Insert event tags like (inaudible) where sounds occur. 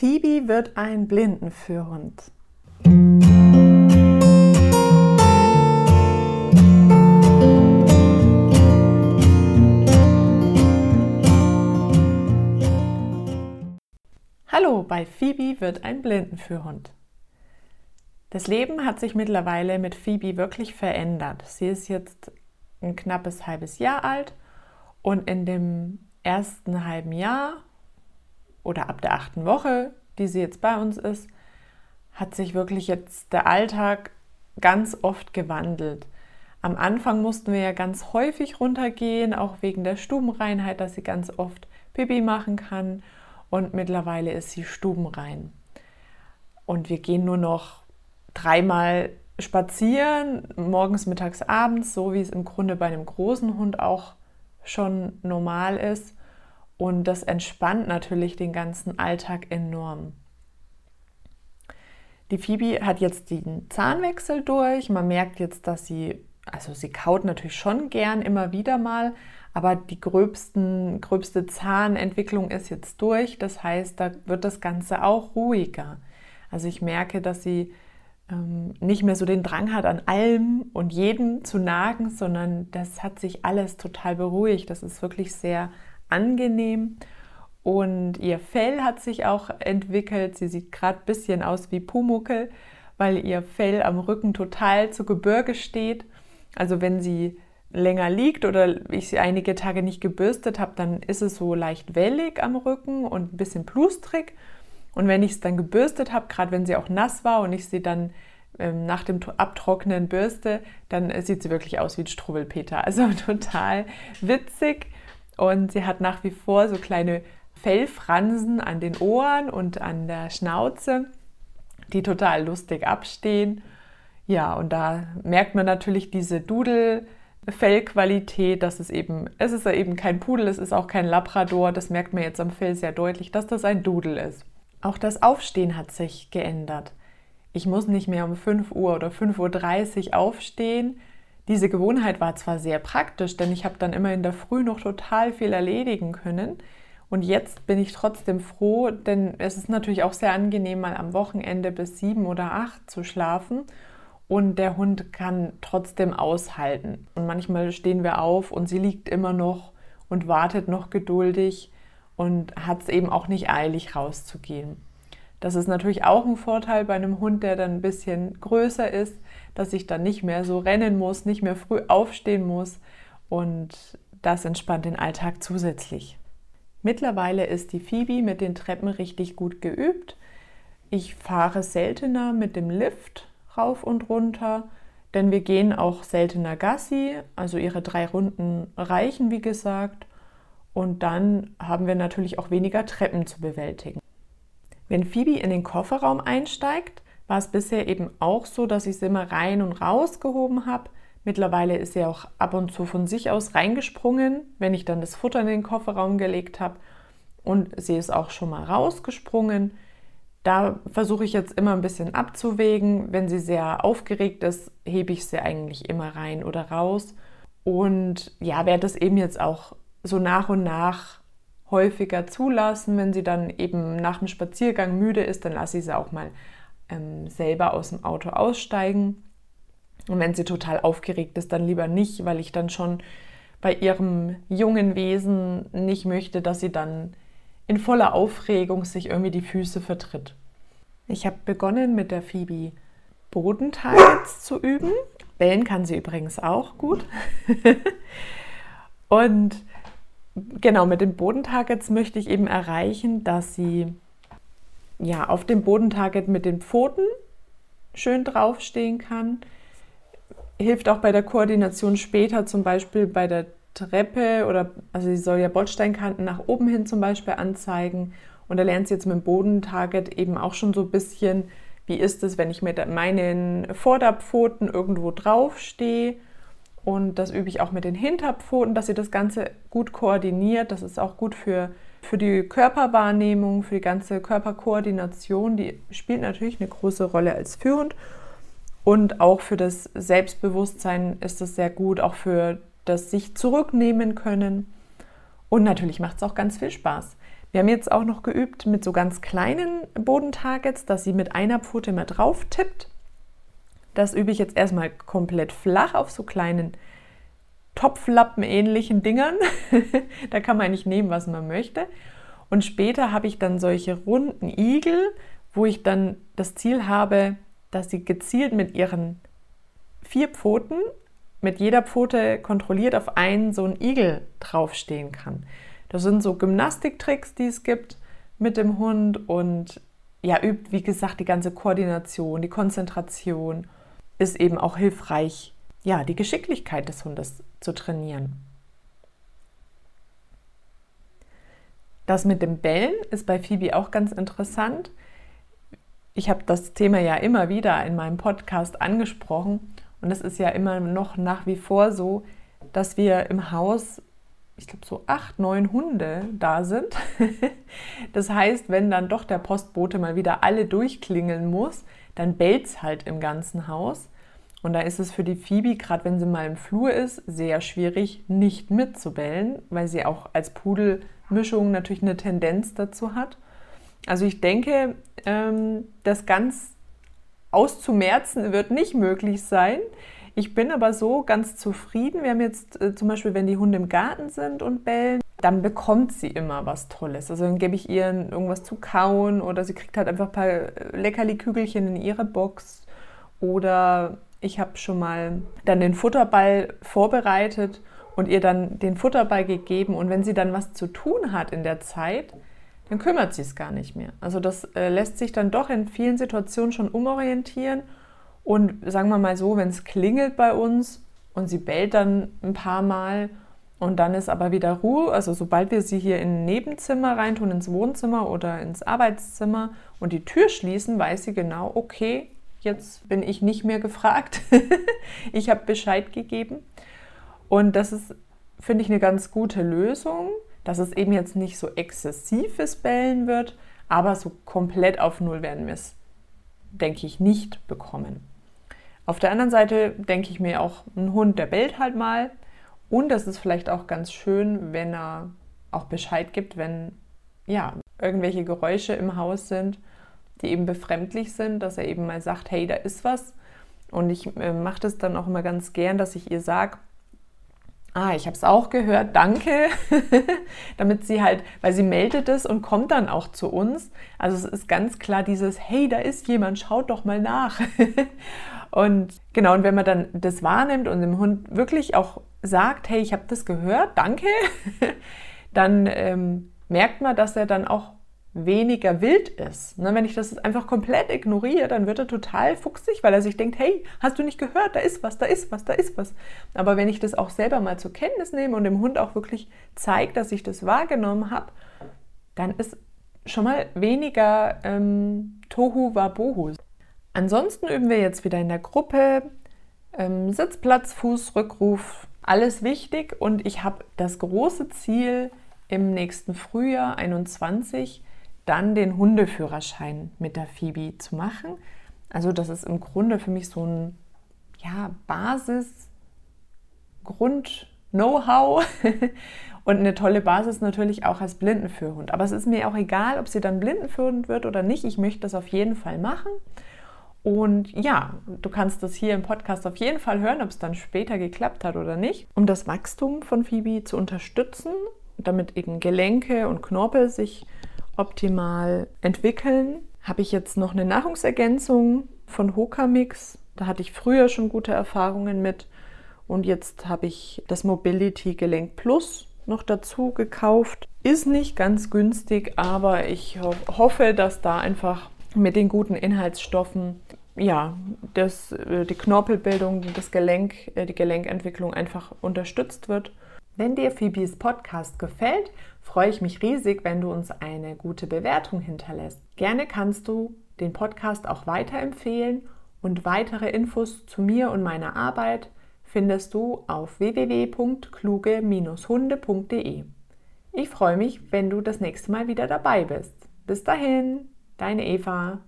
Phoebe wird ein Blindenführhund. Hallo, bei Phoebe wird ein Blindenführhund. Das Leben hat sich mittlerweile mit Phoebe wirklich verändert. Sie ist jetzt ein knappes halbes Jahr alt und in dem ersten halben Jahr oder ab der achten Woche, die sie jetzt bei uns ist, hat sich wirklich jetzt der Alltag ganz oft gewandelt. Am Anfang mussten wir ja ganz häufig runtergehen, auch wegen der Stubenreinheit, dass sie ganz oft Pipi machen kann. Und mittlerweile ist sie stubenrein. Und wir gehen nur noch dreimal spazieren, morgens, mittags, abends, so wie es im Grunde bei einem großen Hund auch schon normal ist. Und das entspannt natürlich den ganzen Alltag enorm. Die Phoebe hat jetzt den Zahnwechsel durch. Man merkt jetzt, dass sie, also sie kaut natürlich schon gern immer wieder mal, aber die gröbsten, gröbste Zahnentwicklung ist jetzt durch. Das heißt, da wird das Ganze auch ruhiger. Also ich merke, dass sie ähm, nicht mehr so den Drang hat, an allem und jedem zu nagen, sondern das hat sich alles total beruhigt. Das ist wirklich sehr angenehm. Und ihr Fell hat sich auch entwickelt. Sie sieht gerade ein bisschen aus wie Pumuckel, weil ihr Fell am Rücken total zu Gebirge steht. Also wenn sie länger liegt oder ich sie einige Tage nicht gebürstet habe, dann ist es so leicht wellig am Rücken und ein bisschen plustrig. Und wenn ich es dann gebürstet habe, gerade wenn sie auch nass war und ich sie dann ähm, nach dem Abtrocknen bürste, dann sieht sie wirklich aus wie ein Struwwelpeter. Also (laughs) total witzig. Und sie hat nach wie vor so kleine Fellfransen an den Ohren und an der Schnauze, die total lustig abstehen. Ja, und da merkt man natürlich diese Dudel-Fellqualität, dass es eben, es ist ja eben kein Pudel, es ist auch kein Labrador. Das merkt man jetzt am Fell sehr deutlich, dass das ein Dudel ist. Auch das Aufstehen hat sich geändert. Ich muss nicht mehr um 5 Uhr oder 5.30 Uhr aufstehen, diese Gewohnheit war zwar sehr praktisch, denn ich habe dann immer in der Früh noch total viel erledigen können. Und jetzt bin ich trotzdem froh, denn es ist natürlich auch sehr angenehm, mal am Wochenende bis sieben oder acht zu schlafen. Und der Hund kann trotzdem aushalten. Und manchmal stehen wir auf und sie liegt immer noch und wartet noch geduldig und hat es eben auch nicht eilig rauszugehen. Das ist natürlich auch ein Vorteil bei einem Hund, der dann ein bisschen größer ist, dass ich dann nicht mehr so rennen muss, nicht mehr früh aufstehen muss und das entspannt den Alltag zusätzlich. Mittlerweile ist die Phoebe mit den Treppen richtig gut geübt. Ich fahre seltener mit dem Lift rauf und runter, denn wir gehen auch seltener Gassi, also ihre drei Runden reichen, wie gesagt. Und dann haben wir natürlich auch weniger Treppen zu bewältigen. Wenn Phoebe in den Kofferraum einsteigt, war es bisher eben auch so, dass ich sie immer rein und rausgehoben habe. Mittlerweile ist sie auch ab und zu von sich aus reingesprungen, wenn ich dann das Futter in den Kofferraum gelegt habe. Und sie ist auch schon mal rausgesprungen. Da versuche ich jetzt immer ein bisschen abzuwägen. Wenn sie sehr aufgeregt ist, hebe ich sie eigentlich immer rein oder raus. Und ja, werde das eben jetzt auch so nach und nach häufiger zulassen. Wenn sie dann eben nach dem Spaziergang müde ist, dann lasse ich sie auch mal ähm, selber aus dem Auto aussteigen. Und wenn sie total aufgeregt ist, dann lieber nicht, weil ich dann schon bei ihrem jungen Wesen nicht möchte, dass sie dann in voller Aufregung sich irgendwie die Füße vertritt. Ich habe begonnen mit der Phoebe Bodentargets zu üben. Bellen kann sie übrigens auch gut. (laughs) Und genau mit den Bodentargets möchte ich eben erreichen, dass sie ja, auf dem Bodentarget mit den Pfoten schön draufstehen kann. Hilft auch bei der Koordination später, zum Beispiel bei der Treppe oder, also sie soll ja Bordsteinkanten nach oben hin zum Beispiel anzeigen. Und da lernt sie jetzt mit dem Bodentarget eben auch schon so ein bisschen, wie ist es, wenn ich mit meinen Vorderpfoten irgendwo draufstehe. Und das übe ich auch mit den Hinterpfoten, dass sie das Ganze gut koordiniert. Das ist auch gut für für die Körperwahrnehmung, für die ganze Körperkoordination, die spielt natürlich eine große Rolle als Führhund. Und auch für das Selbstbewusstsein ist es sehr gut, auch für das sich zurücknehmen können. Und natürlich macht es auch ganz viel Spaß. Wir haben jetzt auch noch geübt mit so ganz kleinen Bodentargets, dass sie mit einer Pfote mal drauf tippt. Das übe ich jetzt erstmal komplett flach auf so kleinen Topflappen-ähnlichen Dingern. (laughs) da kann man eigentlich nehmen, was man möchte. Und später habe ich dann solche runden Igel, wo ich dann das Ziel habe, dass sie gezielt mit ihren vier Pfoten, mit jeder Pfote kontrolliert auf einen so einen Igel draufstehen kann. Das sind so Gymnastiktricks, die es gibt mit dem Hund und ja, übt, wie gesagt, die ganze Koordination, die Konzentration, ist eben auch hilfreich, ja, die Geschicklichkeit des Hundes zu trainieren. Das mit dem Bellen ist bei Phoebe auch ganz interessant. Ich habe das Thema ja immer wieder in meinem Podcast angesprochen und es ist ja immer noch nach wie vor so, dass wir im Haus, ich glaube, so acht, neun Hunde da sind. (laughs) das heißt, wenn dann doch der Postbote mal wieder alle durchklingeln muss, dann bellt es halt im ganzen Haus. Und da ist es für die Phoebe, gerade wenn sie mal im Flur ist, sehr schwierig, nicht mitzubellen, weil sie auch als Pudelmischung natürlich eine Tendenz dazu hat. Also ich denke, ähm, das ganz auszumerzen wird nicht möglich sein. Ich bin aber so ganz zufrieden. Wir haben jetzt äh, zum Beispiel, wenn die Hunde im Garten sind und bellen, dann bekommt sie immer was Tolles. Also dann gebe ich ihr irgendwas zu kauen oder sie kriegt halt einfach ein paar Leckerli-Kügelchen in ihre Box oder ich habe schon mal dann den Futterball vorbereitet und ihr dann den Futterball gegeben. Und wenn sie dann was zu tun hat in der Zeit, dann kümmert sie es gar nicht mehr. Also das äh, lässt sich dann doch in vielen Situationen schon umorientieren. Und sagen wir mal so, wenn es klingelt bei uns und sie bellt dann ein paar Mal und dann ist aber wieder Ruhe, also sobald wir sie hier in ein Nebenzimmer reintun, ins Wohnzimmer oder ins Arbeitszimmer und die Tür schließen, weiß sie genau, okay, Jetzt bin ich nicht mehr gefragt. (laughs) ich habe Bescheid gegeben. Und das ist, finde ich, eine ganz gute Lösung, dass es eben jetzt nicht so exzessives Bellen wird, aber so komplett auf Null werden wir es, denke ich, nicht bekommen. Auf der anderen Seite denke ich mir auch, ein Hund, der bellt halt mal. Und das ist vielleicht auch ganz schön, wenn er auch Bescheid gibt, wenn ja, irgendwelche Geräusche im Haus sind die eben befremdlich sind, dass er eben mal sagt, hey, da ist was. Und ich äh, mache das dann auch immer ganz gern, dass ich ihr sage, ah, ich habe es auch gehört, danke, (laughs) damit sie halt, weil sie meldet es und kommt dann auch zu uns. Also es ist ganz klar dieses, hey, da ist jemand, schaut doch mal nach. (laughs) und genau, und wenn man dann das wahrnimmt und dem Hund wirklich auch sagt, hey, ich habe das gehört, danke, (laughs) dann ähm, merkt man, dass er dann auch weniger wild ist. Ne, wenn ich das einfach komplett ignoriere, dann wird er total fuchsig, weil er sich denkt, hey, hast du nicht gehört, da ist was, da ist was, da ist was. Aber wenn ich das auch selber mal zur Kenntnis nehme und dem Hund auch wirklich zeige, dass ich das wahrgenommen habe, dann ist schon mal weniger ähm, Tohu Wabohu. Ansonsten üben wir jetzt wieder in der Gruppe ähm, Sitzplatz, Fuß, Rückruf, alles wichtig und ich habe das große Ziel im nächsten Frühjahr 21 dann den Hundeführerschein mit der Phoebe zu machen. Also das ist im Grunde für mich so ein ja, Basis, Grund, Know-how (laughs) und eine tolle Basis natürlich auch als Blindenführhund. Aber es ist mir auch egal, ob sie dann Blindenführhund wird oder nicht. Ich möchte das auf jeden Fall machen. Und ja, du kannst das hier im Podcast auf jeden Fall hören, ob es dann später geklappt hat oder nicht. Um das Wachstum von Phoebe zu unterstützen, damit eben Gelenke und Knorpel sich optimal entwickeln. Habe ich jetzt noch eine Nahrungsergänzung von Hokamix. Da hatte ich früher schon gute Erfahrungen mit. Und jetzt habe ich das Mobility Gelenk Plus noch dazu gekauft. Ist nicht ganz günstig, aber ich hoffe, dass da einfach mit den guten Inhaltsstoffen ja, das, äh, die Knorpelbildung, das Gelenk, äh, die Gelenkentwicklung einfach unterstützt wird. Wenn dir Phoebes Podcast gefällt, freue ich mich riesig, wenn du uns eine gute Bewertung hinterlässt. Gerne kannst du den Podcast auch weiterempfehlen und weitere Infos zu mir und meiner Arbeit findest du auf www.kluge-hunde.de. Ich freue mich, wenn du das nächste Mal wieder dabei bist. Bis dahin, deine Eva.